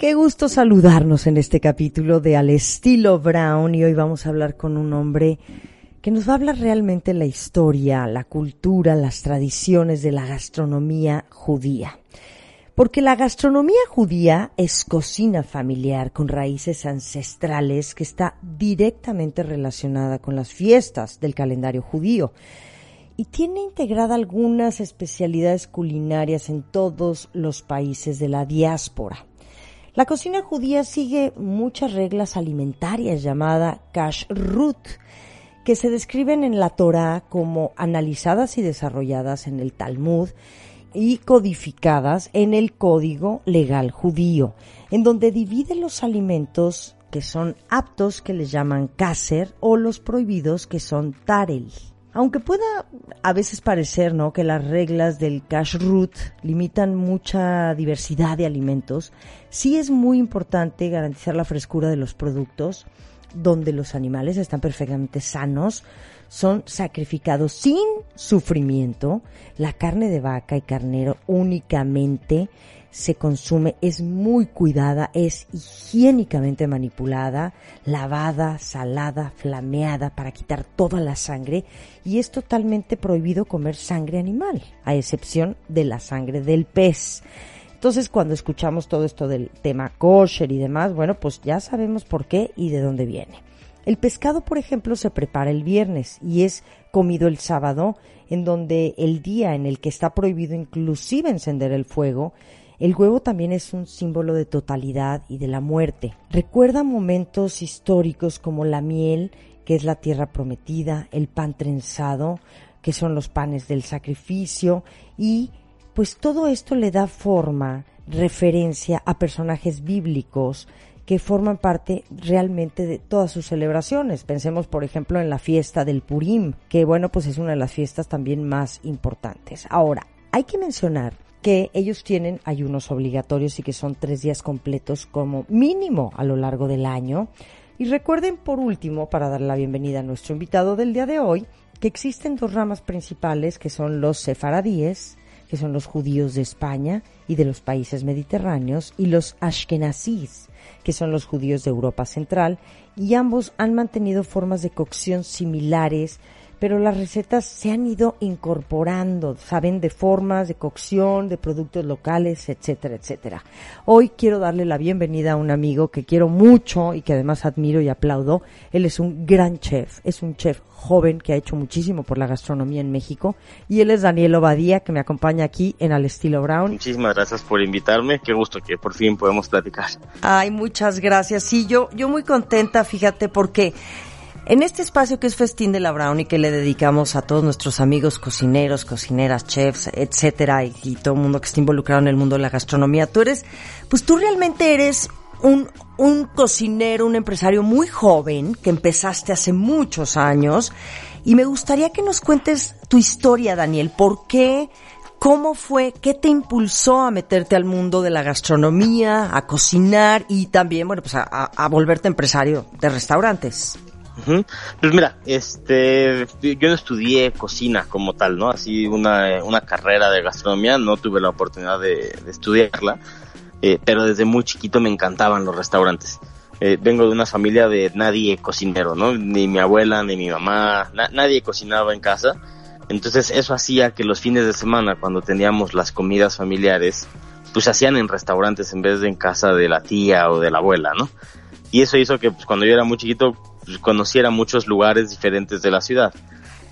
Qué gusto saludarnos en este capítulo de Al estilo Brown y hoy vamos a hablar con un hombre que nos va a hablar realmente la historia, la cultura, las tradiciones de la gastronomía judía. Porque la gastronomía judía es cocina familiar con raíces ancestrales que está directamente relacionada con las fiestas del calendario judío y tiene integrada algunas especialidades culinarias en todos los países de la diáspora. La cocina judía sigue muchas reglas alimentarias llamadas kashrut, que se describen en la Torah como analizadas y desarrolladas en el Talmud y codificadas en el Código Legal Judío, en donde divide los alimentos que son aptos, que les llaman kaser, o los prohibidos, que son tarel. Aunque pueda a veces parecer, ¿no? que las reglas del kashrut limitan mucha diversidad de alimentos, sí es muy importante garantizar la frescura de los productos, donde los animales están perfectamente sanos, son sacrificados sin sufrimiento, la carne de vaca y carnero únicamente se consume, es muy cuidada, es higiénicamente manipulada, lavada, salada, flameada para quitar toda la sangre y es totalmente prohibido comer sangre animal, a excepción de la sangre del pez. Entonces, cuando escuchamos todo esto del tema kosher y demás, bueno, pues ya sabemos por qué y de dónde viene. El pescado, por ejemplo, se prepara el viernes y es comido el sábado, en donde el día en el que está prohibido inclusive encender el fuego, el huevo también es un símbolo de totalidad y de la muerte. Recuerda momentos históricos como la miel, que es la tierra prometida, el pan trenzado, que son los panes del sacrificio, y pues todo esto le da forma, referencia a personajes bíblicos que forman parte realmente de todas sus celebraciones. Pensemos, por ejemplo, en la fiesta del Purim, que bueno, pues es una de las fiestas también más importantes. Ahora, hay que mencionar que ellos tienen ayunos obligatorios y que son tres días completos como mínimo a lo largo del año. Y recuerden por último, para dar la bienvenida a nuestro invitado del día de hoy, que existen dos ramas principales que son los sefaradíes, que son los judíos de España y de los países mediterráneos, y los ashkenazíes, que son los judíos de Europa Central, y ambos han mantenido formas de cocción similares pero las recetas se han ido incorporando, saben, de formas, de cocción, de productos locales, etcétera, etcétera. Hoy quiero darle la bienvenida a un amigo que quiero mucho y que además admiro y aplaudo. Él es un gran chef, es un chef joven que ha hecho muchísimo por la gastronomía en México y él es Daniel Obadía que me acompaña aquí en Al Estilo Brown. Muchísimas gracias por invitarme, qué gusto que por fin podemos platicar. Ay, muchas gracias. Sí, yo, yo muy contenta, fíjate, porque en este espacio que es Festín de la Brown y que le dedicamos a todos nuestros amigos cocineros, cocineras, chefs, etcétera, y, todo el mundo que está involucrado en el mundo de la gastronomía, tú eres, pues tú realmente eres un, un cocinero, un empresario muy joven que empezaste hace muchos años y me gustaría que nos cuentes tu historia, Daniel. ¿Por qué? ¿Cómo fue? ¿Qué te impulsó a meterte al mundo de la gastronomía, a cocinar y también, bueno, pues a, a volverte empresario de restaurantes? Pues mira, este, yo no estudié cocina como tal, ¿no? Así una, una carrera de gastronomía, no tuve la oportunidad de, estudiarla, eh, pero desde muy chiquito me encantaban los restaurantes. Eh, vengo de una familia de nadie cocinero, ¿no? Ni mi abuela, ni mi mamá, nadie cocinaba en casa. Entonces eso hacía que los fines de semana, cuando teníamos las comidas familiares, pues hacían en restaurantes en vez de en casa de la tía o de la abuela, ¿no? Y eso hizo que pues, cuando yo era muy chiquito conociera muchos lugares diferentes de la ciudad.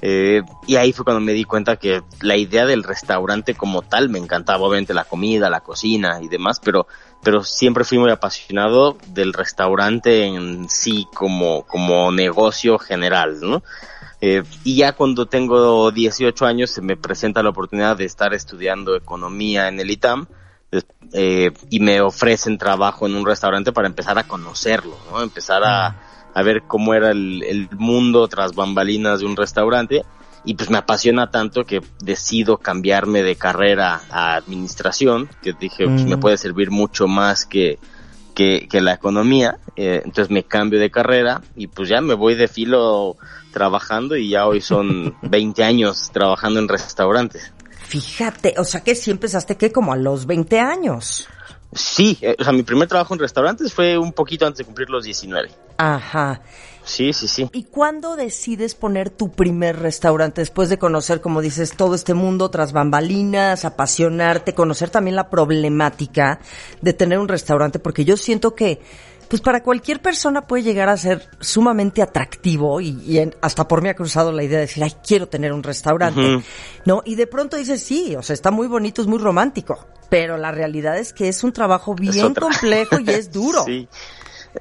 Eh, y ahí fue cuando me di cuenta que la idea del restaurante como tal me encantaba, obviamente la comida, la cocina y demás, pero, pero siempre fui muy apasionado del restaurante en sí como, como negocio general, ¿no? Eh, y ya cuando tengo 18 años se me presenta la oportunidad de estar estudiando economía en el ITAM eh, y me ofrecen trabajo en un restaurante para empezar a conocerlo, ¿no? Empezar a, a ver cómo era el, el, mundo tras bambalinas de un restaurante y pues me apasiona tanto que decido cambiarme de carrera a administración, que dije pues me puede servir mucho más que, que, que la economía, eh, entonces me cambio de carrera y pues ya me voy de filo trabajando y ya hoy son 20 años trabajando en restaurantes. Fíjate, o sea que sí empezaste que como a los 20 años. Sí, o sea, mi primer trabajo en restaurantes fue un poquito antes de cumplir los 19. Ajá. Sí, sí, sí. ¿Y cuándo decides poner tu primer restaurante después de conocer, como dices, todo este mundo tras bambalinas, apasionarte, conocer también la problemática de tener un restaurante? Porque yo siento que pues para cualquier persona puede llegar a ser sumamente atractivo y, y en, hasta por mí ha cruzado la idea de decir, ay, quiero tener un restaurante, uh -huh. ¿no? Y de pronto dices, sí, o sea, está muy bonito, es muy romántico, pero la realidad es que es un trabajo bien complejo y es duro. Sí.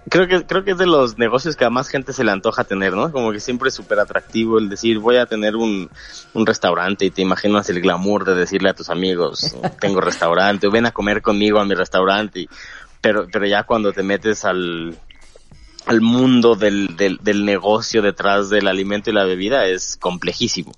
Creo que, creo que es de los negocios que a más gente se le antoja tener, ¿no? Como que siempre es súper atractivo el decir, voy a tener un, un restaurante y te imaginas el glamour de decirle a tus amigos, tengo restaurante, o ven a comer conmigo a mi restaurante. Y, pero, pero ya cuando te metes al, al mundo del, del, del negocio detrás del alimento y la bebida es complejísimo.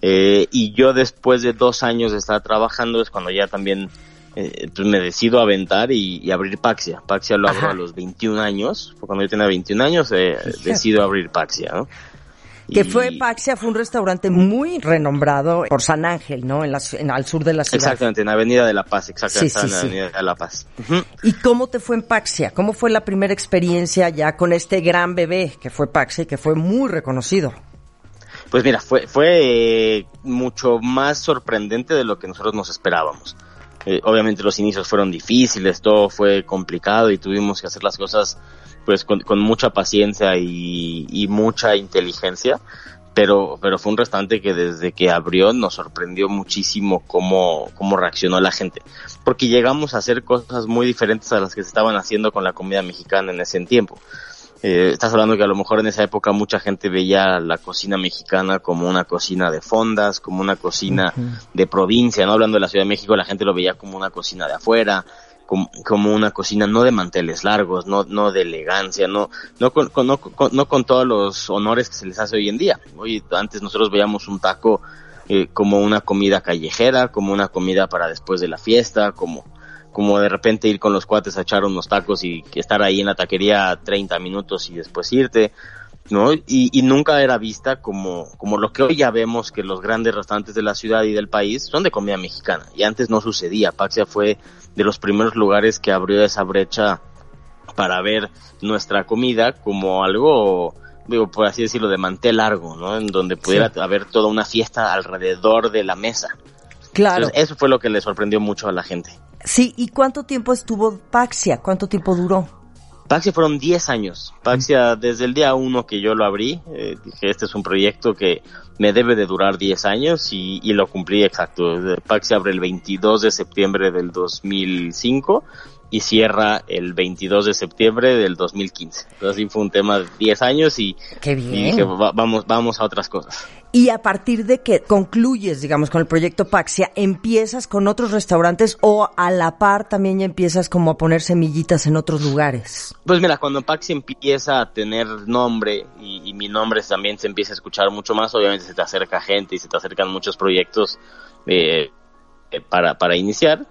Eh, y yo después de dos años de estar trabajando es cuando ya también eh, pues me decido aventar y, y, abrir Paxia. Paxia lo abro Ajá. a los 21 años, cuando yo tenía 21 años eh, decido abrir Paxia, ¿no? Que y... fue Paxia, fue un restaurante muy renombrado por San Ángel, ¿no? En, la, en al sur de la ciudad. Exactamente, en Avenida de la Paz, exactamente, sí, sí, en Avenida sí. de la Paz. Uh -huh. ¿Y cómo te fue en Paxia? ¿Cómo fue la primera experiencia ya con este gran bebé que fue Paxia y que fue muy reconocido? Pues mira, fue, fue eh, mucho más sorprendente de lo que nosotros nos esperábamos. Eh, obviamente los inicios fueron difíciles, todo fue complicado y tuvimos que hacer las cosas pues con, con mucha paciencia y, y, mucha inteligencia, pero, pero fue un restaurante que desde que abrió nos sorprendió muchísimo cómo, cómo reaccionó la gente, porque llegamos a hacer cosas muy diferentes a las que se estaban haciendo con la comida mexicana en ese tiempo. Eh, estás hablando que a lo mejor en esa época mucha gente veía la cocina mexicana como una cocina de fondas, como una cocina uh -huh. de provincia, no hablando de la Ciudad de México, la gente lo veía como una cocina de afuera, como, como una cocina no de manteles largos, no, no de elegancia, no, no con, con, no, con, no con todos los honores que se les hace hoy en día. Hoy, antes nosotros veíamos un taco eh, como una comida callejera, como una comida para después de la fiesta, como como de repente ir con los cuates a echar unos tacos y estar ahí en la taquería 30 minutos y después irte, ¿no? Y, y, nunca era vista como, como lo que hoy ya vemos que los grandes restaurantes de la ciudad y del país son de comida mexicana. Y antes no sucedía. Paxia fue de los primeros lugares que abrió esa brecha para ver nuestra comida como algo, digo, por así decirlo, de mantel largo, ¿no? En donde pudiera sí. haber toda una fiesta alrededor de la mesa. Claro. Entonces, eso fue lo que le sorprendió mucho a la gente. Sí, ¿y cuánto tiempo estuvo Paxia? ¿Cuánto tiempo duró? Paxia fueron 10 años. Paxia, desde el día uno que yo lo abrí, eh, dije, este es un proyecto que me debe de durar 10 años y, y, lo cumplí exacto. Paxia abre el 22 de septiembre del 2005 y cierra el 22 de septiembre del 2015. Entonces sí fue un tema de 10 años y, Qué bien. y dije, va, vamos, vamos a otras cosas. Y a partir de que concluyes, digamos, con el proyecto Paxia, ¿empiezas con otros restaurantes o a la par también ya empiezas como a poner semillitas en otros lugares? Pues mira, cuando Paxia empieza a tener nombre y, y mi nombre también se empieza a escuchar mucho más, obviamente se te acerca gente y se te acercan muchos proyectos eh, para, para iniciar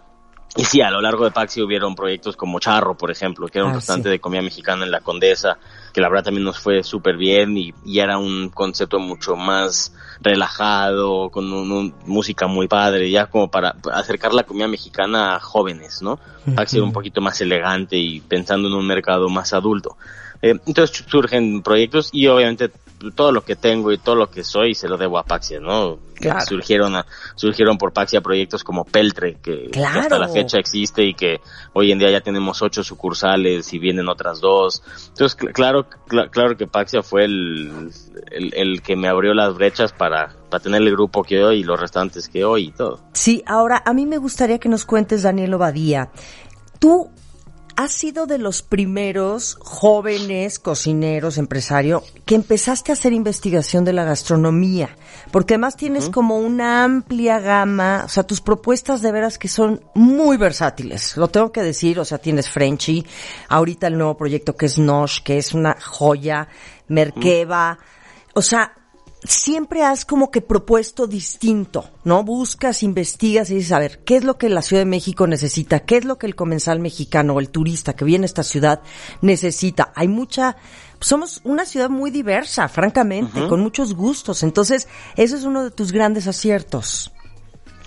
y sí, a lo largo de Paxi hubieron proyectos como Charro, por ejemplo, que era un ah, restaurante sí. de comida mexicana en la Condesa, que la verdad también nos fue súper bien y, y, era un concepto mucho más relajado, con un, un, música muy padre, ya como para acercar la comida mexicana a jóvenes, ¿no? Paxi era un poquito más elegante y pensando en un mercado más adulto. Eh, entonces surgen proyectos y obviamente todo lo que tengo y todo lo que soy se lo debo a Paxia, ¿no? Claro. Surgieron, a, surgieron por Paxia proyectos como Peltre, que, claro. que, hasta la fecha existe y que hoy en día ya tenemos ocho sucursales y vienen otras dos. Entonces, cl claro, cl claro que Paxia fue el, el, el, que me abrió las brechas para, para tener el grupo que hoy y los restantes que hoy y todo. Sí, ahora a mí me gustaría que nos cuentes, Daniel Obadía, tú has sido de los primeros jóvenes cocineros, empresario, que empezaste a hacer investigación de la gastronomía, porque además tienes como una amplia gama, o sea, tus propuestas de veras que son muy versátiles, lo tengo que decir, o sea, tienes Frenchy, ahorita el nuevo proyecto que es Nosh, que es una joya, Merkeva, o sea, siempre has como que propuesto distinto, ¿no? Buscas, investigas y dices, a ver, ¿qué es lo que la Ciudad de México necesita? ¿Qué es lo que el comensal mexicano o el turista que viene a esta ciudad necesita? Hay mucha, somos una ciudad muy diversa, francamente, con muchos gustos. Entonces, eso es uno de tus grandes aciertos.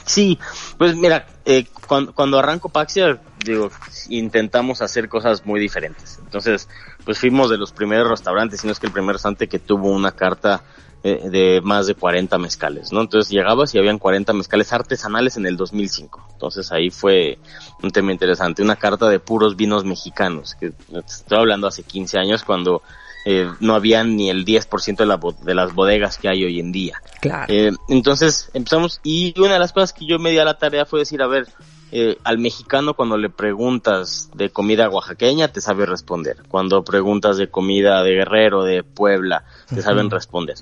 Sí, pues mira, eh, cuando, cuando arranco Paxia, digo, intentamos hacer cosas muy diferentes. Entonces, pues fuimos de los primeros restaurantes, si no es que el primer restaurante que tuvo una carta eh, de más de 40 mezcales, ¿no? Entonces llegabas y habían 40 mezcales artesanales en el 2005. Entonces ahí fue un tema interesante, una carta de puros vinos mexicanos, que estoy hablando hace 15 años cuando eh, no había ni el 10% de, la, de las bodegas que hay hoy en día. Claro. Eh, entonces empezamos y una de las cosas que yo me di a la tarea fue decir, a ver, eh, al mexicano cuando le preguntas de comida oaxaqueña te sabe responder. Cuando preguntas de comida de Guerrero, de Puebla, te saben responder.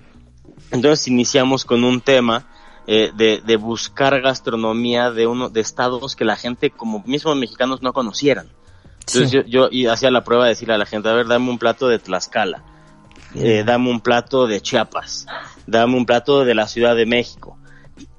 Entonces iniciamos con un tema eh, de, de, buscar gastronomía de uno de estados que la gente como mismos mexicanos no conocieran. Entonces sí. yo, yo hacía la prueba de decirle a la gente, a ver, dame un plato de Tlaxcala, eh, dame un plato de Chiapas, dame un plato de la Ciudad de México.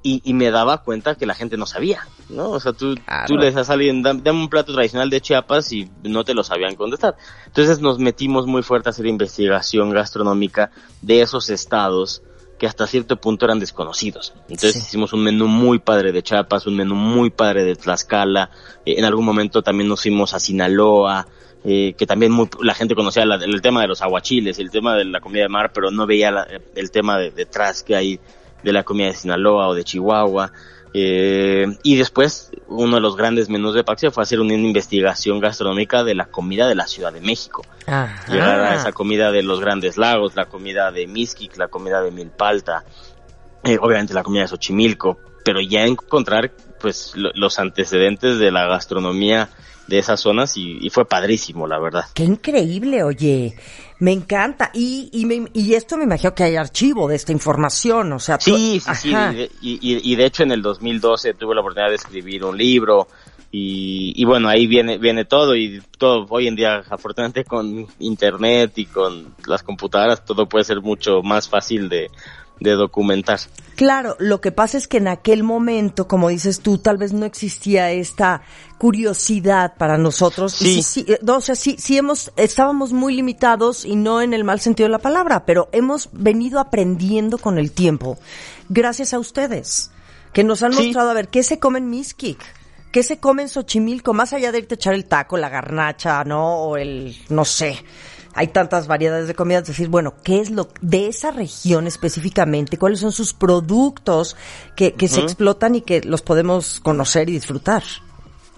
Y, y, me daba cuenta que la gente no sabía, ¿no? O sea, tú, claro. tú le decías a alguien, dame, dame un plato tradicional de Chiapas y no te lo sabían contestar. Entonces nos metimos muy fuerte a hacer investigación gastronómica de esos estados que hasta cierto punto eran desconocidos. Entonces sí. hicimos un menú muy padre de Chiapas, un menú muy padre de Tlaxcala, eh, en algún momento también nos fuimos a Sinaloa, eh, que también muy, la gente conocía la, el tema de los aguachiles, el tema de la comida de mar, pero no veía la, el tema de, detrás que hay de la comida de Sinaloa o de Chihuahua. Eh, y después, uno de los grandes menús de Paxia fue hacer una investigación gastronómica de la comida de la Ciudad de México. Ajá. Llegar a esa comida de los grandes lagos, la comida de Mixquic, la comida de Milpalta, eh, obviamente la comida de Xochimilco, pero ya encontrar pues lo, los antecedentes de la gastronomía de esas zonas y, y, fue padrísimo, la verdad. Qué increíble, oye. Me encanta. Y, y, me, y esto me imagino que hay archivo de esta información, o sea... Sí, sí, sí. Y, y, y, de hecho en el 2012 tuve la oportunidad de escribir un libro y, y bueno, ahí viene, viene todo y todo, hoy en día, afortunadamente con internet y con las computadoras, todo puede ser mucho más fácil de, de documentar. Claro, lo que pasa es que en aquel momento, como dices tú, tal vez no existía esta curiosidad para nosotros. Sí. Sí, sí, o sea, sí, sí hemos, estábamos muy limitados y no en el mal sentido de la palabra, pero hemos venido aprendiendo con el tiempo, gracias a ustedes, que nos han sí. mostrado a ver qué se come en Miskik. ¿Qué se come en Xochimilco? Más allá de irte a echar el taco, la garnacha, ¿no? O el, no sé, hay tantas variedades de comida, es decir, bueno, ¿qué es lo de esa región específicamente? ¿Cuáles son sus productos que, que uh -huh. se explotan y que los podemos conocer y disfrutar?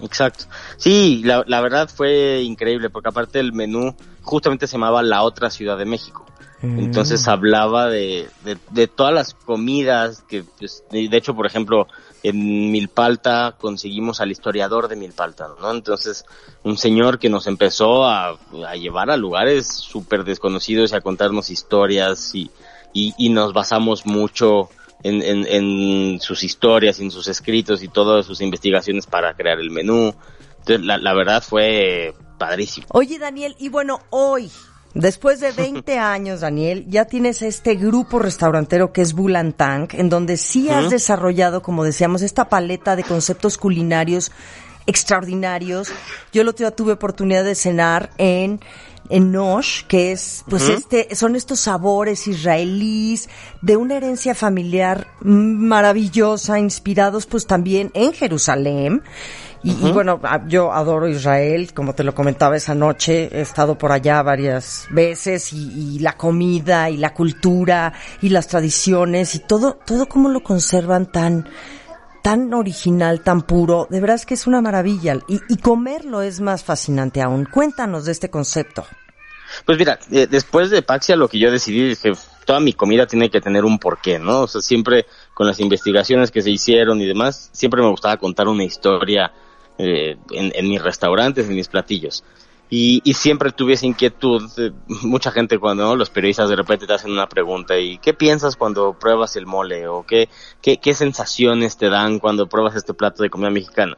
Exacto. Sí, la, la, verdad fue increíble porque aparte el menú justamente se llamaba La Otra Ciudad de México. Entonces hablaba de, de, de, todas las comidas que, pues, de hecho, por ejemplo, en Milpalta conseguimos al historiador de Milpalta, ¿no? Entonces, un señor que nos empezó a, a llevar a lugares súper desconocidos y a contarnos historias y, y, y nos basamos mucho en, en, en, sus historias, en sus escritos y todas sus investigaciones para crear el menú. Entonces, la, la verdad fue padrísimo. Oye, Daniel, y bueno, hoy, Después de 20 años, Daniel, ya tienes este grupo restaurantero que es Bulantang, en donde sí has desarrollado, como decíamos, esta paleta de conceptos culinarios extraordinarios. Yo el otro día tuve oportunidad de cenar en en Nosh, que es, pues uh -huh. este, son estos sabores israelíes de una herencia familiar maravillosa, inspirados pues también en Jerusalén. Y, uh -huh. y, bueno, yo adoro Israel, como te lo comentaba esa noche, he estado por allá varias veces y, y, la comida y la cultura y las tradiciones y todo, todo como lo conservan tan, tan original, tan puro, de verdad es que es una maravilla y, comerlo es más fascinante aún. Cuéntanos de este concepto. Pues mira, eh, después de Paxia lo que yo decidí es que toda mi comida tiene que tener un porqué, ¿no? O sea, siempre con las investigaciones que se hicieron y demás, siempre me gustaba contar una historia eh, en, mis restaurantes, en mis platillos. Y, y siempre tuve esa inquietud. mucha gente cuando los periodistas de repente te hacen una pregunta y ¿qué piensas cuando pruebas el mole? ¿O qué, qué, qué sensaciones te dan cuando pruebas este plato de comida mexicana?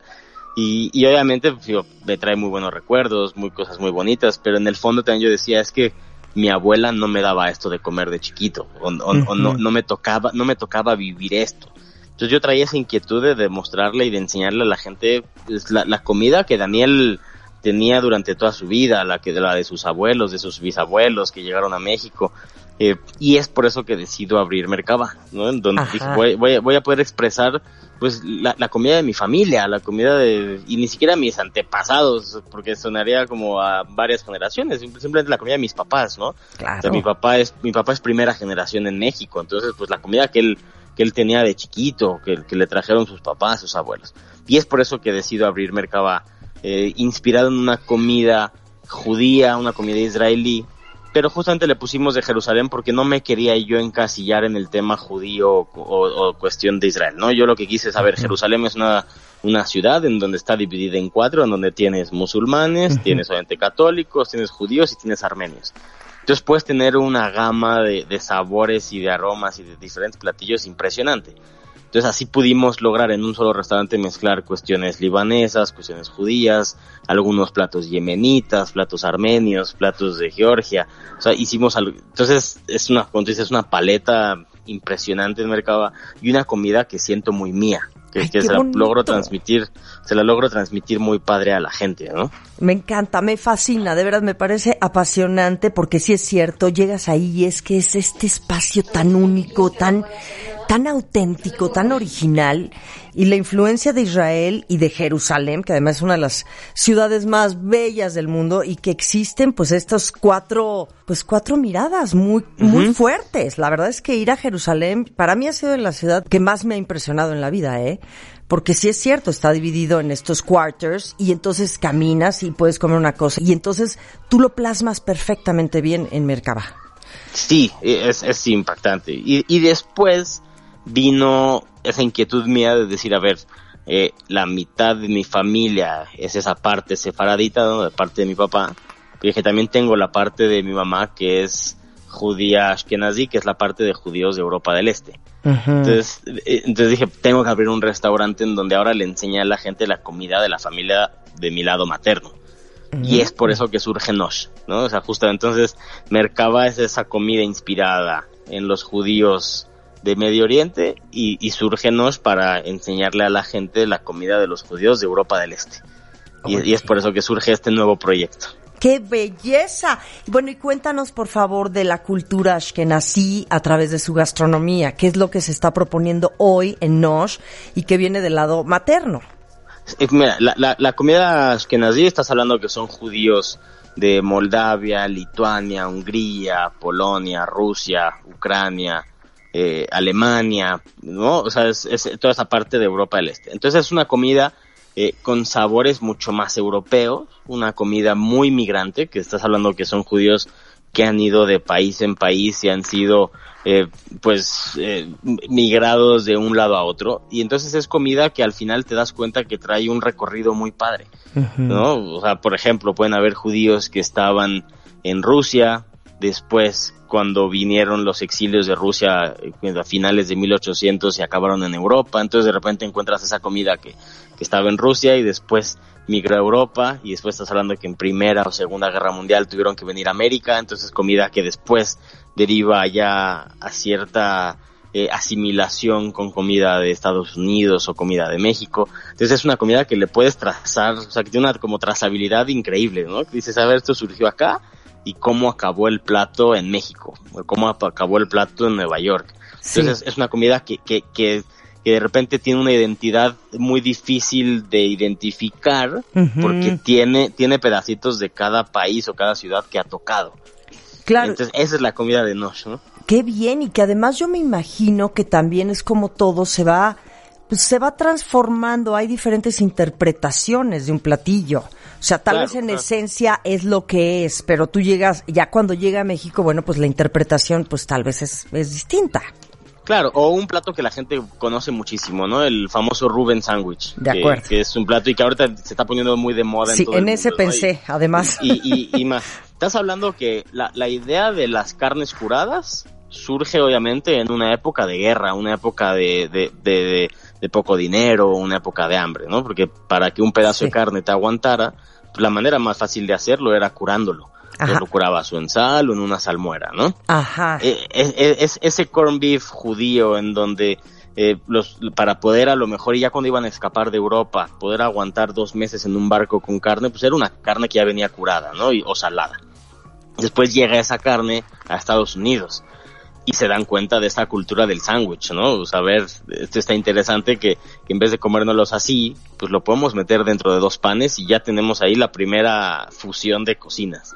Y, y obviamente digo, me trae muy buenos recuerdos, muy cosas muy bonitas, pero en el fondo también yo decía, es que mi abuela no me daba esto de comer de chiquito, o, o, o no, no me tocaba, no me tocaba vivir esto. Entonces yo traía esa inquietud de demostrarle y de enseñarle a la gente pues, la, la comida que Daniel tenía durante toda su vida, la que la de sus abuelos, de sus bisabuelos que llegaron a México. Eh, y es por eso que decido abrir Mercaba, ¿no? En donde dije, voy, voy, voy, a poder expresar pues la, la, comida de mi familia, la comida de, y ni siquiera mis antepasados, porque sonaría como a varias generaciones, simplemente la comida de mis papás, ¿no? Claro. O sea, mi papá es, mi papá es primera generación en México, entonces pues la comida que él, que él tenía de chiquito, que, que le trajeron sus papás, sus abuelos. Y es por eso que decido abrir Mercaba, eh, inspirado en una comida judía, una comida israelí, pero justamente le pusimos de Jerusalén porque no me quería yo encasillar en el tema judío o, o, o cuestión de Israel, ¿no? Yo lo que quise saber, Jerusalén es una, una ciudad en donde está dividida en cuatro, en donde tienes musulmanes, uh -huh. tienes obviamente católicos, tienes judíos y tienes armenios. Entonces puedes tener una gama de, de sabores y de aromas y de diferentes platillos impresionante. Entonces así pudimos lograr en un solo restaurante mezclar cuestiones libanesas, cuestiones judías, algunos platos yemenitas, platos armenios, platos de Georgia. O sea, hicimos algo. Entonces es una, como tú dices, una paleta impresionante en Mercaba y una comida que siento muy mía. Que, Ay, que se la logro transmitir, se la logro transmitir muy padre a la gente, ¿no? Me encanta, me fascina, de verdad me parece apasionante porque sí es cierto, llegas ahí y es que es este espacio tan único, tan tan auténtico, tan original, y la influencia de Israel y de Jerusalén, que además es una de las ciudades más bellas del mundo, y que existen pues estas cuatro, pues cuatro miradas muy, uh -huh. muy fuertes. La verdad es que ir a Jerusalén, para mí ha sido la ciudad que más me ha impresionado en la vida, eh porque sí es cierto, está dividido en estos quarters y entonces caminas y puedes comer una cosa y entonces tú lo plasmas perfectamente bien en Merkaba. Sí, es, es impactante. Y, y después vino esa inquietud mía de decir, a ver, eh, la mitad de mi familia es esa parte sefaradita, ¿no? De parte de mi papá. Y dije, también tengo la parte de mi mamá que es judía ashkenazi, que es la parte de judíos de Europa del Este. Uh -huh. Entonces, eh, entonces dije, tengo que abrir un restaurante en donde ahora le enseñe a la gente la comida de la familia de mi lado materno. Uh -huh. Y es por eso que surge Nosh, ¿no? O sea, justo entonces Merkaba es esa comida inspirada en los judíos de Medio Oriente y, y surge Nosh para enseñarle a la gente la comida de los judíos de Europa del Este. Y, y es por eso que surge este nuevo proyecto. ¡Qué belleza! Bueno, y cuéntanos, por favor, de la cultura ashkenazí a través de su gastronomía. ¿Qué es lo que se está proponiendo hoy en Nosh y que viene del lado materno? Mira, la, la, la comida ashkenazí, estás hablando que son judíos de Moldavia, Lituania, Hungría, Polonia, Rusia, Ucrania, eh, Alemania, ¿no? O sea, es, es toda esa parte de Europa del Este. Entonces es una comida eh, con sabores mucho más europeos, una comida muy migrante, que estás hablando que son judíos que han ido de país en país y han sido eh, pues eh, migrados de un lado a otro y entonces es comida que al final te das cuenta que trae un recorrido muy padre, uh -huh. ¿no? O sea, por ejemplo, pueden haber judíos que estaban en Rusia, después cuando vinieron los exilios de Rusia a finales de 1800 y acabaron en Europa, entonces de repente encuentras esa comida que, que estaba en Rusia y después migró a Europa y después estás hablando que en Primera o Segunda Guerra Mundial tuvieron que venir a América, entonces comida que después deriva ya a cierta eh, asimilación con comida de Estados Unidos o comida de México. Entonces es una comida que le puedes trazar, o sea, que tiene una como trazabilidad increíble, ¿no? Dices, a ver, esto surgió acá y cómo acabó el plato en México, o cómo acabó el plato en Nueva York. Entonces sí. es una comida que, que, que que de repente tiene una identidad muy difícil de identificar uh -huh. porque tiene, tiene pedacitos de cada país o cada ciudad que ha tocado. Claro. Entonces, esa es la comida de Nosh, ¿no? Qué bien, y que además yo me imagino que también es como todo se va, pues se va transformando, hay diferentes interpretaciones de un platillo. O sea, tal claro, vez en claro. esencia es lo que es, pero tú llegas, ya cuando llega a México, bueno, pues la interpretación, pues tal vez es, es distinta. Claro, o un plato que la gente conoce muchísimo, ¿no? El famoso Ruben Sandwich. De que, acuerdo. Que es un plato y que ahorita se está poniendo muy de moda. Sí, en, todo en el ese mundo, ¿no? pensé, además. Y, y, y más. Estás hablando que la, la idea de las carnes curadas surge obviamente en una época de guerra, una época de, de, de, de, de poco dinero, una época de hambre, ¿no? Porque para que un pedazo Sí. de carne te aguantara, la manera más fácil de hacerlo era curándolo. Entonces lo curabas o en sal o en una salmuera, ¿no? Ajá. Eh, es, es- es ese corn beef judío en donde eh, los para poder a lo mejor y ya cuando iban a escapar de Europa poder aguantar dos meses en un barco con carne pues era una carne que ya venía curada no y, o salada después llega esa carne a Estados Unidos y se dan cuenta de esta cultura del sándwich, ¿no? O sea, a ver, esto está interesante que, que en vez de comérnoslos así, pues lo podemos meter dentro de dos panes y ya tenemos ahí la primera fusión de cocinas.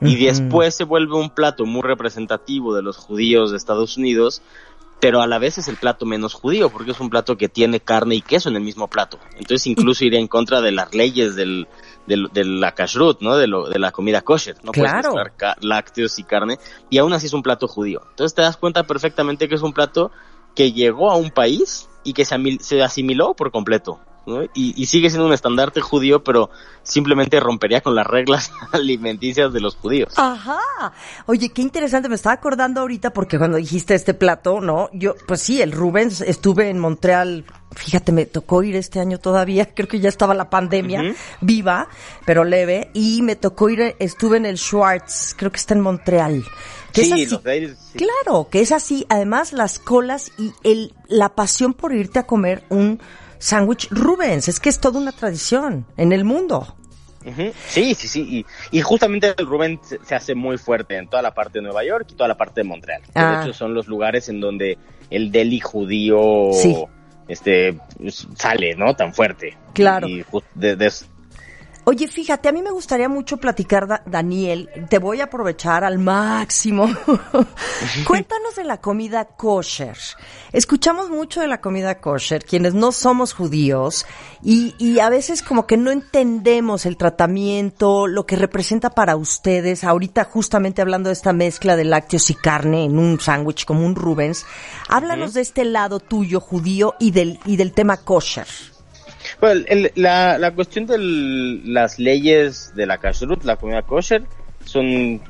Y después se vuelve un plato muy representativo de los judíos de Estados Unidos, pero a la vez es el plato menos judío, porque es un plato que tiene carne y queso en el mismo plato. Entonces incluso iría en contra de las leyes del, del- de la kashrut, ¿no? De, lo, de la comida kosher. No Claro. puedes mezclar lácteos y carne, y aún así es un plato judío. Entonces te das cuenta perfectamente que es un plato que llegó a un país y que se asimiló por completo. ¿No? Y, y sigue siendo un estandarte judío, pero simplemente rompería con las reglas alimenticias de los judíos. Ajá. Oye, qué interesante. Me estaba acordando ahorita porque cuando dijiste este plato, ¿no? Yo, pues sí, el Rubens, estuve en Montreal. Fíjate, me tocó ir este año todavía. Creo que ya estaba la pandemia viva, pero leve. Y me tocó ir, estuve en el Schwartz, creo que está en Montreal. Que es Sí, así. los ahí, sí. Claro, que es así. Además, las colas y el, la pasión por irte a comer un sándwich Rubens. Es que es toda una tradición en el mundo. Sí, sí, sí. Y, y justamente el Rubén se, hace muy fuerte en toda la parte de Nueva York y toda la parte de Montreal. Que Ah. De hecho, son los lugares en donde el deli judío Sí. este pues, sale, ¿no? Tan fuerte. Claro. Y de- de- Oye, fíjate, a mí me gustaría mucho platicar, Da- Daniel. Te voy a aprovechar al máximo. Cuéntanos de la comida kosher. Escuchamos mucho de la comida kosher, quienes no somos judíos, y, y a veces como que no entendemos el tratamiento, lo que representa para ustedes. Ahorita justamente hablando de esta mezcla de lácteos y carne en un sándwich como un Rubens. Háblanos de este lado tuyo judío y del, y del tema kosher. Bueno, el- la, la cuestión de las leyes de la kashrut, la comida kosher, son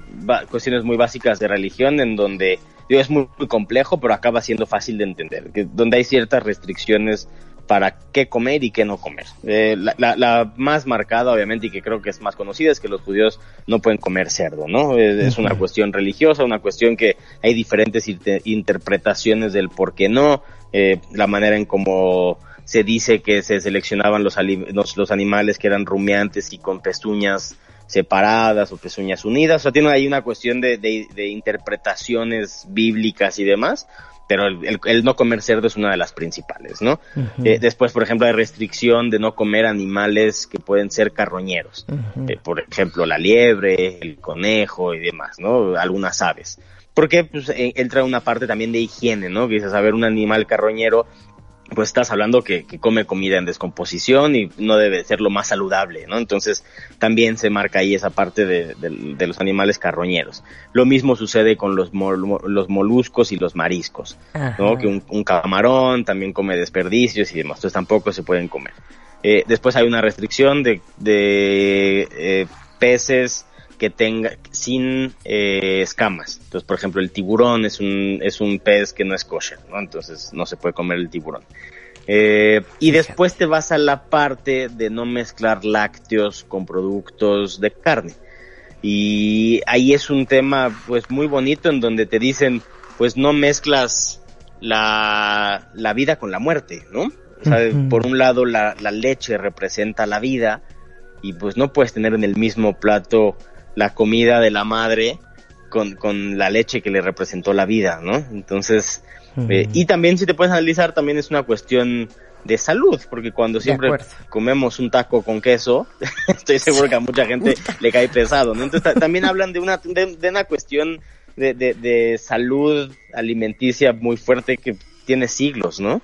cuestiones muy básicas de religión en donde digo, es muy, muy complejo, pero acaba siendo fácil de entender, que, donde hay ciertas restricciones para qué comer y qué no comer. Eh, la, la- la más marcada, obviamente, y que creo que es más conocida, es que los judíos no pueden comer cerdo, ¿no? Eh, es una cuestión religiosa, una cuestión que hay diferentes inte- interpretaciones del por qué no, eh, la manera en cómo se dice que se seleccionaban los, los, los animales que eran rumiantes y con pezuñas separadas o pezuñas unidas. O sea, tiene ahí una cuestión de, de- de interpretaciones bíblicas y demás, pero el, el- el no comer cerdo es una de las principales, ¿no? Eh, después, por ejemplo, hay restricción de no comer animales que pueden ser carroñeros. Eh, por ejemplo, la liebre, el conejo y demás, ¿no? Algunas aves. Porque pues, eh, entra una parte también de higiene, ¿no? Que dices, a ver, un animal carroñero pues estás hablando que, que come comida en descomposición y no debe ser lo más saludable, ¿no? Entonces también se marca ahí esa parte de, de- de los animales carroñeros. Lo mismo sucede con los, mol- los moluscos y los mariscos, ¿no? Que un, un camarón también come desperdicios y demás, entonces tampoco se pueden comer. Eh, después hay una restricción de, de eh, peces que tenga sin eh, escamas. Entonces, por ejemplo, el tiburón es un es un pez que no es kosher, ¿no? Entonces no se puede comer el tiburón. Eh, y después te vas a la parte de no mezclar lácteos con productos de carne. Y ahí es un tema pues muy bonito en donde te dicen pues no mezclas la, la vida con la muerte, ¿no? O sea, Ujú. por un lado la, la leche representa la vida y pues no puedes tener en el mismo plato la comida de la madre con, con la leche que le representó la vida, ¿no? Entonces, eh, y también si te puedes analizar, también es una cuestión de salud, porque cuando siempre comemos un taco con queso, estoy seguro que a mucha gente le cae pesado, ¿no? Entonces ta- también hablan de una, de, de una cuestión de, de, de salud alimenticia muy fuerte que tiene siglos, ¿no?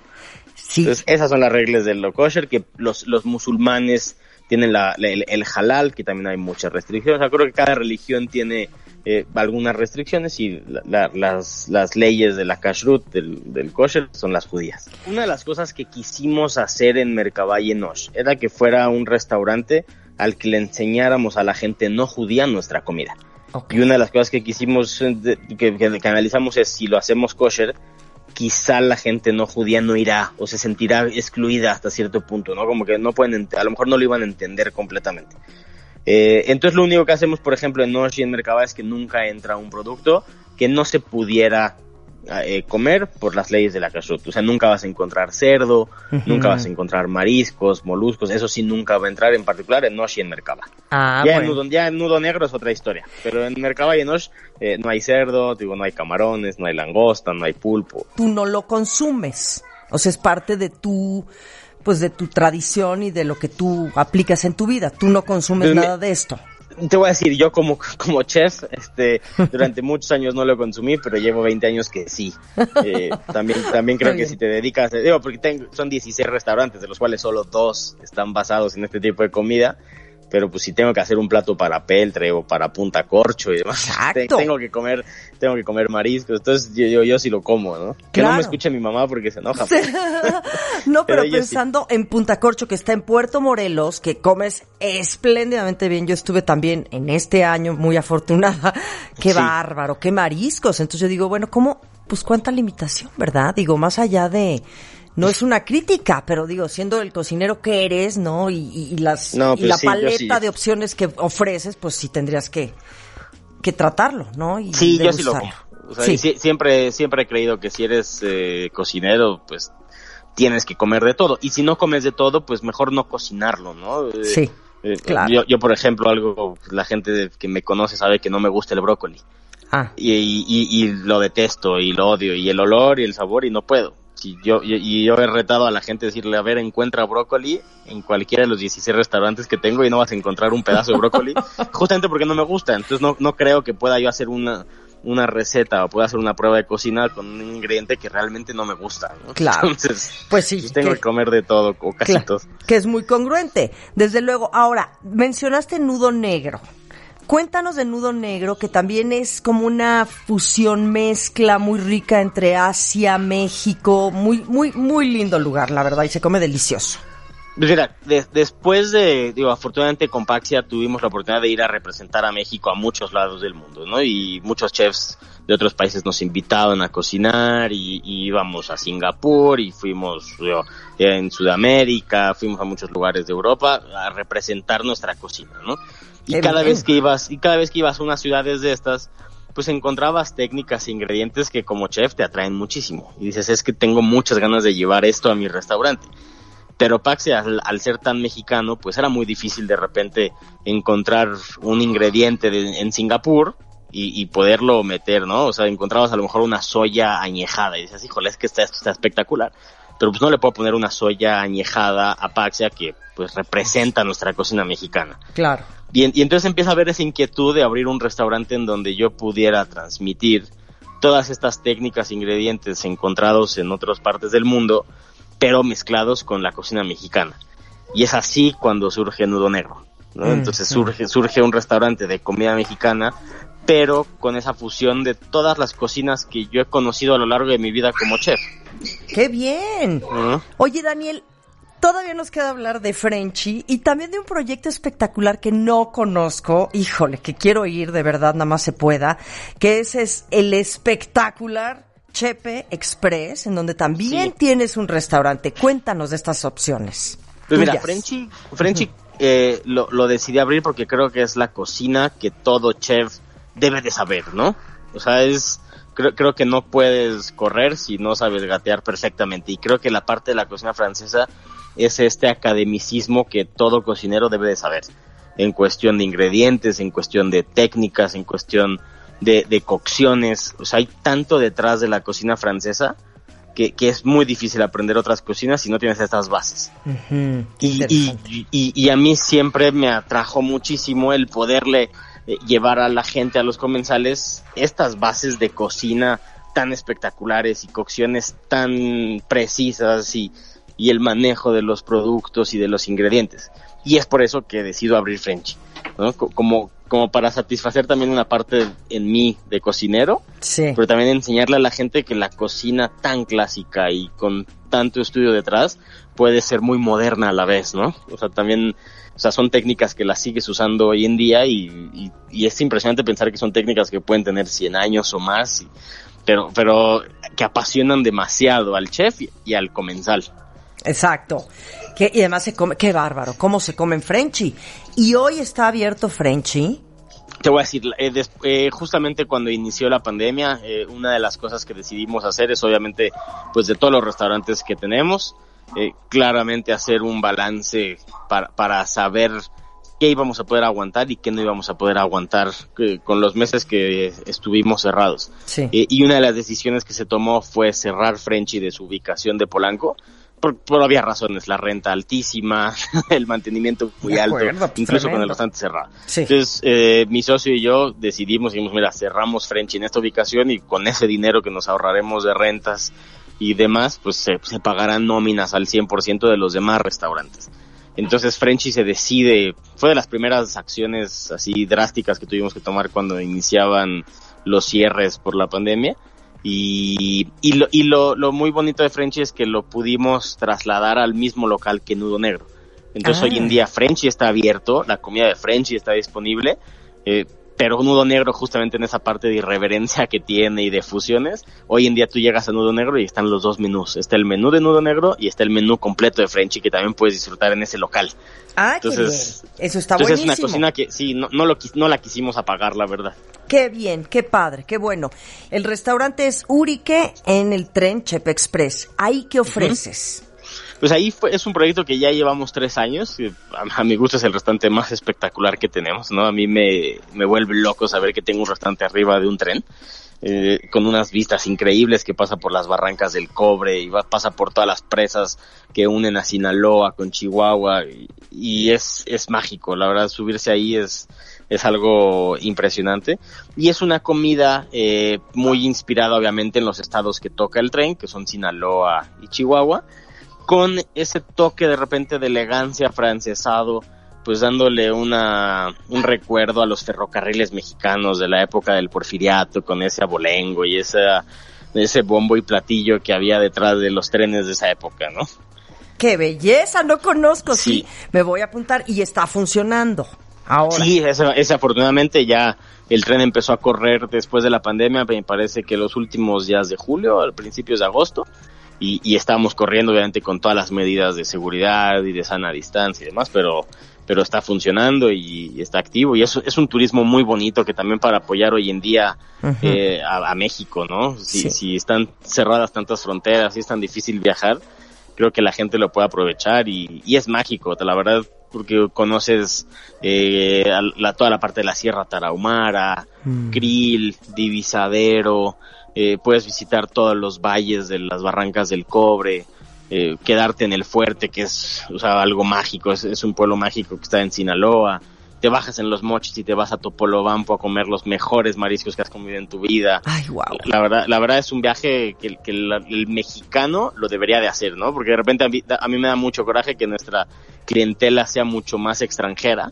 Sí. Entonces, esas son las reglas del lo kosher, que los, los musulmanes tienen la, la- el, el halal, que también hay muchas restricciones. O sea, creo que cada religión tiene eh, algunas restricciones y las, las leyes de la kashrut, del, del kosher, son las judías. Una de las cosas que quisimos hacer en Merkavalle Nosh era que fuera un restaurante al que le enseñáramos a la gente no judía nuestra comida. Y una de las cosas que quisimos, eh, que, que, analizamos es si lo hacemos kosher, quizá la gente no judía no irá o se sentirá excluida hasta cierto punto, ¿no? Como que no pueden, a lo mejor no lo iban a entender completamente. Eh, entonces lo único que hacemos, por ejemplo, en Nosh en Merkaba es que nunca entra un producto que no se pudiera eh, comer por las leyes de la kashrut. O sea, nunca vas a encontrar cerdo, nunca vas a encontrar mariscos, moluscos, eso sí nunca va a entrar, en particular en Nosh y en Merkaba. Ah, ya, en nudo, ya, en nudo, negro es otra historia, pero en Merkaba y en Nosh eh, no hay cerdo, digo, no hay camarones, no hay langosta, no hay pulpo. Tú no lo consumes, o sea, es parte de tu pues de tu tradición y de lo que tú aplicas en tu vida. Tú no consumes nada de esto te voy a decir, yo como, como chef, este, durante muchos años no lo consumí, pero llevo 20 años que sí. Eh, también, también creo que si te dedicas, digo, porque tengo, son 16 restaurantes, de los cuales solo dos están basados en este tipo de comida pero pues si tengo que hacer un plato para peltre o para punta corcho y demás, tengo que comer, tengo que comer mariscos, entonces yo, yo, yo sí lo como, ¿no? Que no me escuche mi mamá porque se enoja. no, pero, pensando en punta corcho que está en Puerto Morelos, que comes espléndidamente bien, yo estuve también en este año muy afortunada, qué bárbaro, qué mariscos, entonces yo digo, bueno, ¿cómo? Pues cuánta limitación, ¿verdad? Digo, más allá de no es una crítica, pero digo, siendo el cocinero que eres, ¿no? Y, las, y pues la paleta de opciones que ofreces, pues sí tendrías que, que tratarlo, ¿no? Y sí, yo sí lo como. siempre, siempre he creído que si eres eh, cocinero, pues tienes que comer de todo. Y si no comes de todo, pues mejor no cocinarlo, ¿no? Eh, sí. Eh, claro. Yo, yo, por ejemplo, algo, la gente que me conoce sabe que no me gusta el brócoli. Ah. Y, y, y, lo detesto y lo odio y el olor y el sabor y no puedo y yo, y yo he retado a la gente a decirle, a ver, encuentra brócoli en cualquiera de los 16 restaurantes que tengo y no vas a encontrar un pedazo de brócoli, justamente porque no me gusta. Entonces no, no creo que pueda yo hacer una, una receta o pueda hacer una prueba de cocina con un ingrediente que realmente no me gusta. Claro. Entonces, pues sí. Pues tengo que, comer de todo o casi todo. Que es muy congruente. Desde luego. Ahora, mencionaste nudo negro. Cuéntanos de Nudo Negro, que también es como una fusión mezcla muy rica entre Asia, México, muy, muy, muy lindo lugar, la verdad, y se come delicioso. Pues mira, después de, digo, afortunadamente con Paxia tuvimos la oportunidad de ir a representar a México a muchos lados del mundo, ¿no? Y muchos chefs de otros países nos invitaban a cocinar y, íbamos a Singapur y fuimos en Sudamérica, fuimos a muchos lugares de Europa a representar nuestra cocina, ¿no? Y cada vez que ibas, y cada vez que ibas a unas ciudades de estas, pues encontrabas técnicas e ingredientes que como chef te atraen muchísimo. Y dices, es que tengo muchas ganas de llevar esto a mi restaurante. Pero Paxi, al, ser tan mexicano, pues era muy difícil de repente encontrar un ingrediente en Singapur y, poderlo meter, ¿no? O sea, encontrabas a lo mejor una soya añejada y dices, híjole, es que esto está espectacular pero pues no le puedo poner una soya añejada a Paxia que pues representa nuestra cocina mexicana. Claro. Y, entonces empieza a haber esa inquietud de abrir un restaurante en donde yo pudiera transmitir todas estas técnicas, ingredientes encontrados en otras partes del mundo, pero mezclados con la cocina mexicana. Y es así cuando surge Nudo Negro. ¿no? Mm, entonces surge, surge un restaurante de comida mexicana, pero con esa fusión de todas las cocinas que yo he conocido a lo largo de mi vida como chef. ¡Qué bien! Oye, Daniel, todavía nos queda hablar de Frenchy y también de un proyecto espectacular que no conozco, híjole, que quiero ir de verdad, nada más se pueda, que ese es el espectacular Chepe Express, en donde también tienes un restaurante. Cuéntanos de estas opciones. Pues mira, Frenchy, Frenchy eh, lo, lo decidí abrir porque creo que es la cocina que todo chef debe de saber, ¿no? O sea, es creo, creo que no puedes correr si no sabes gatear perfectamente. Y creo que la parte de la cocina francesa es este academicismo que todo cocinero debe de saber. En cuestión de ingredientes, en cuestión de técnicas, en cuestión de, de cocciones. O sea, hay tanto detrás de la cocina francesa que, que, es muy difícil aprender otras cocinas si no tienes estas bases. y, y, y, y, a mí siempre me atrajo muchísimo el poderle eh, llevar a la gente, a los comensales, estas bases de cocina tan espectaculares y cocciones tan precisas y, y el manejo de los productos y de los ingredientes. Y es por eso que decido abrir Frenchy. ¿no? Como como para satisfacer también una parte en mí de cocinero, Sí. pero también enseñarle a la gente que la cocina tan clásica y con tanto estudio detrás puede ser muy moderna a la vez, ¿no? O sea, también, o sea, son técnicas que las sigues usando hoy en día y, y, y es impresionante pensar que son técnicas que pueden tener 100 años o más, y- pero, pero que apasionan demasiado al chef y, al comensal. Exacto. Que, y además se come, qué bárbaro, cómo se come en Frenchy. Y hoy está abierto Frenchy. Te voy a decir, eh, des- eh, justamente cuando inició la pandemia, eh, una de las cosas que decidimos hacer es obviamente, pues de todos los restaurantes que tenemos, eh, claramente hacer un balance para, para saber qué íbamos a poder aguantar y qué no íbamos a poder aguantar eh, con los meses que estuvimos cerrados. Sí. Eh, y una de las decisiones que se tomó fue cerrar Frenchy de su ubicación de Polanco. Por, por obvias razones, la renta altísima, el mantenimiento muy alto, pues, incluso con el restaurante cerrado. Sí. Entonces, eh, mi socio y yo decidimos, dijimos, mira, cerramos Frenchy en esta ubicación y con ese dinero que nos ahorraremos de rentas y demás, pues se, se pagarán nóminas al 100% de los demás restaurantes. Entonces Frenchy se decide, fue de las primeras acciones así drásticas que tuvimos que tomar cuando iniciaban los cierres por la pandemia. Y, y, lo, y lo, lo muy bonito de Frenchy es que lo pudimos trasladar al mismo local que Nudo Negro. Entonces Ah. hoy en día Frenchy está abierto, la comida de Frenchy está disponible, eh, pero Nudo Negro justamente en esa parte de irreverencia que tiene y de fusiones, hoy en día tú llegas a Nudo Negro y están los dos menús. Está el menú de Nudo Negro y está el menú completo de Frenchy que también puedes disfrutar en ese local. Ah, Entonces- qué bien. Eso está Entonces buenísimo. es una cocina que sí, no, no, lo, no la quisimos apagar, la verdad. Qué bien, qué padre, qué bueno. El restaurante es Urique en el tren Chep Express. ¿Ahí qué ofreces? Pues ahí fue, es un proyecto que ya llevamos tres años. que A, mi gusto es el restaurante más espectacular que tenemos, ¿no? A mí me, me vuelve loco saber que tengo un restaurante arriba de un tren. eh, con unas vistas increíbles que pasa por las barrancas del cobre y va, pasa por todas las presas que unen a Sinaloa con Chihuahua y, y es, es mágico, la verdad subirse ahí es, es algo impresionante y es una comida eh, muy inspirada obviamente en los estados que toca el tren, que son Sinaloa y Chihuahua, con ese toque de repente de elegancia francesado, pues dándole una, un recuerdo a los ferrocarriles mexicanos de la época del porfiriato, con ese abolengo y esa, ese bombo y platillo que había detrás de los trenes de esa época, ¿no? ¡Qué belleza! No conozco, sí. Sí. Me voy a apuntar y está funcionando. Ahora. Sí, ese, ese afortunadamente ya el tren empezó a correr después de la pandemia, me parece que los últimos días de julio, al principios de agosto, y, y estábamos corriendo obviamente con todas las medidas de seguridad y de sana distancia y demás, pero pero está funcionando y, y está activo y eso es un turismo muy bonito que también para apoyar hoy en día eh, a, a México, ¿no? Si, Sí. si están cerradas tantas fronteras y es tan difícil viajar, creo que la gente lo puede aprovechar y, y es mágico, la verdad, porque conoces eh, la, toda la parte de la Sierra Tarahumara, Mm. Krill, Divisadero, eh, puedes visitar todos los valles de las barrancas del cobre, eh, quedarte en el fuerte, que es o sea, algo mágico, es, es un pueblo mágico que está en Sinaloa, te bajas en los mochis y te vas a Topolobampo a comer los mejores mariscos que has comido en tu vida. Ay, wow. La verdad, la verdad es un viaje que, que el, el mexicano lo debería de hacer, ¿no? Porque de repente a mí, a mí me da mucho coraje que nuestra clientela sea mucho más extranjera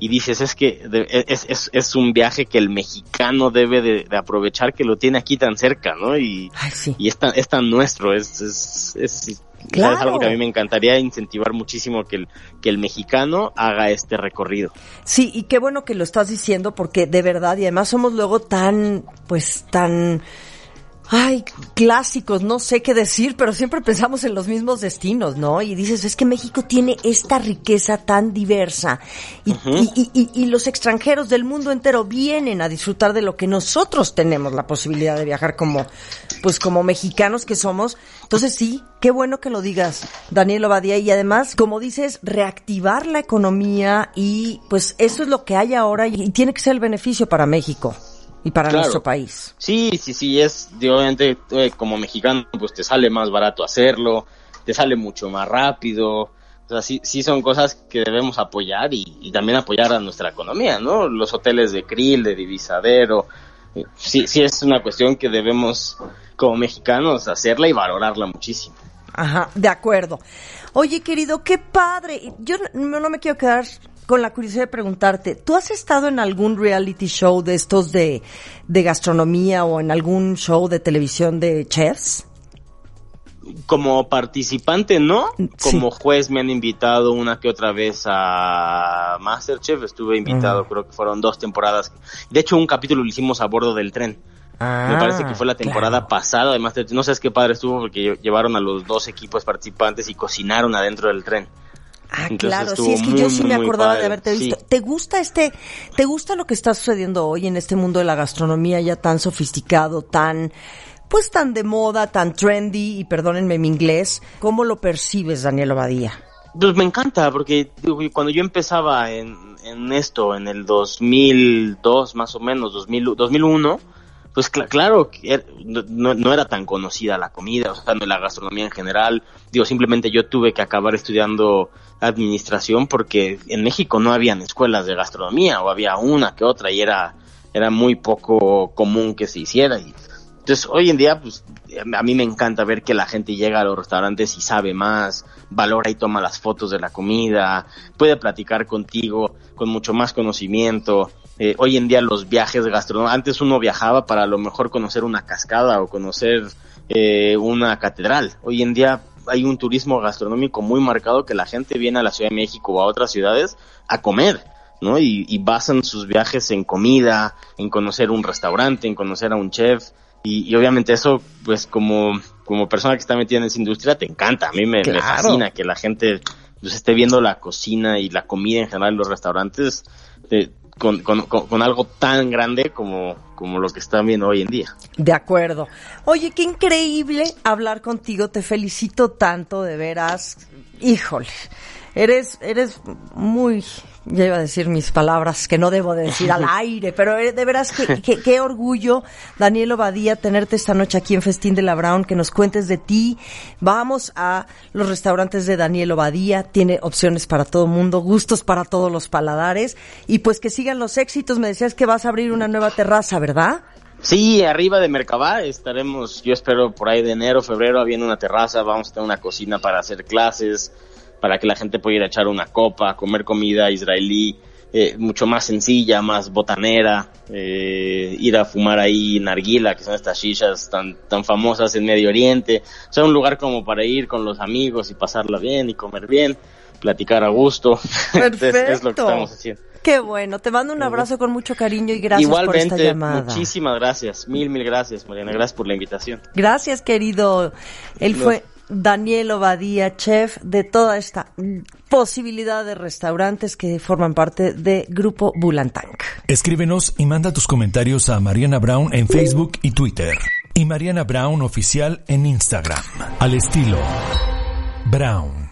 y dices es que de- es, es, es un viaje que el mexicano debe de, de aprovechar que lo tiene aquí tan cerca, ¿no? Y, Ay, sí. y es tan, es tan nuestro, es, es, es, Claro. es algo que a mí me encantaría incentivar muchísimo que el, que el mexicano haga este recorrido. Sí, y qué bueno que lo estás diciendo porque de verdad, y además somos luego tan, pues tan, ay, clásicos, no sé qué decir, pero siempre pensamos en los mismos destinos, ¿no? Y dices, es que México tiene esta riqueza tan diversa y, y, y- y- y los extranjeros del mundo entero vienen a disfrutar de lo que nosotros tenemos la posibilidad de viajar como, pues como mexicanos que somos. Entonces sí, qué bueno que lo digas, Daniel Obadía, y además, como dices, reactivar la economía y pues eso es lo que hay ahora y tiene que ser el beneficio para México y para Claro. nuestro país. Sí, sí, sí, es, obviamente, eh, como mexicano, pues te sale más barato hacerlo, te sale mucho más rápido, o sea, sí, sí son cosas que debemos apoyar y, y también apoyar a nuestra economía, ¿no? Los hoteles de krill, de divisadero, eh, sí, sí es una cuestión que debemos, como mexicanos, hacerla y valorarla muchísimo. Ajá, de acuerdo. Oye, querido, qué padre. Yo no, no me quiero quedar con la curiosidad de preguntarte, ¿tú has estado en algún reality show de estos de, de gastronomía o en algún show de televisión de chefs? Como participante, no. Sí. Como juez me han invitado una que otra vez a Masterchef. Estuve invitado, creo que fueron dos temporadas. De hecho, un capítulo lo hicimos a bordo del tren. me parece que fue la temporada Ah, claro. pasada de Masterchef. No sabes qué padre estuvo porque lle- llevaron a los dos equipos participantes y cocinaron adentro del tren. Ah, Entonces claro, sí, es que muy, yo sí muy, me acordaba de haberte visto. sí. ¿Te gusta este, te gusta lo que está sucediendo hoy en este mundo de la gastronomía ya tan sofisticado, tan, pues tan de moda, tan trendy, y perdónenme mi inglés, ¿cómo lo percibes, Daniel Obadía? Pues me encanta, porque cuando yo empezaba en, en esto, en el 2002 más o menos, 2000, 2001, pues cl- claro, er- no, no- era tan conocida la comida, o sea, no la gastronomía en general. Digo, simplemente yo tuve que acabar estudiando administración porque en México no habían escuelas de gastronomía, o había una que otra, y era, era muy poco común que se hiciera. Entonces, hoy en día, pues, a mí me encanta ver que la gente llega a los restaurantes y sabe más, valora y toma las fotos de la comida, puede platicar contigo con mucho más conocimiento. Eh, hoy en día los viajes gastronómicos, antes uno viajaba para a lo mejor conocer una cascada o conocer eh, una catedral. Hoy en día hay un turismo gastronómico muy marcado que la gente viene a la Ciudad de México o a otras ciudades a comer. ¿no? Y, y basan sus viajes en comida, en conocer un restaurante, en conocer a un chef. Y, y obviamente eso, pues como, como persona que está metida en esa industria, te encanta. A mí me, fascina que la gente pues, esté viendo la cocina y la comida en general en los restaurantes eh, con, algo tan grande como, como lo que están viendo hoy en día. De acuerdo. Oye, qué increíble hablar contigo. Te felicito tanto, de veras. Híjole, eres, eres muy, ya iba a decir mis palabras que no debo de decir al aire, pero eh, de veras que, que- qué orgullo, Daniel Obadía, tenerte esta noche aquí en Festín de la Brown, que nos cuentes de ti. Vamos a los restaurantes de Daniel Obadía, tiene opciones para todo mundo, gustos para todos los paladares, y pues que sigan los éxitos. Me decías que vas a abrir una nueva terraza, ¿verdad? Sí, arriba de Mercabá estaremos, yo espero por ahí de enero, febrero, habiendo una terraza, vamos a tener una cocina para hacer clases, para que la gente pueda ir a echar una copa, comer comida israelí, eh, mucho más sencilla, más botanera, eh, ir a fumar ahí narguila, que son estas shishas tan, tan famosas en Medio Oriente, o sea, un lugar como para ir con los amigos y pasarla bien y comer bien, platicar a gusto, Entonces, es lo que Perfecto. estamos haciendo. Qué bueno, te mando un abrazo con mucho cariño y gracias por esta Igualmente, llamada. muchísimas gracias, mil, mil gracias, Mariana, gracias por la invitación. Gracias, querido. Él fue Daniel Obadía, chef de toda esta posibilidad de restaurantes que forman parte de Grupo Bulantank. Escríbenos y manda tus comentarios a Mariana Brown en Facebook y Twitter. Y Mariana Brown Oficial en Instagram. Al estilo Brown.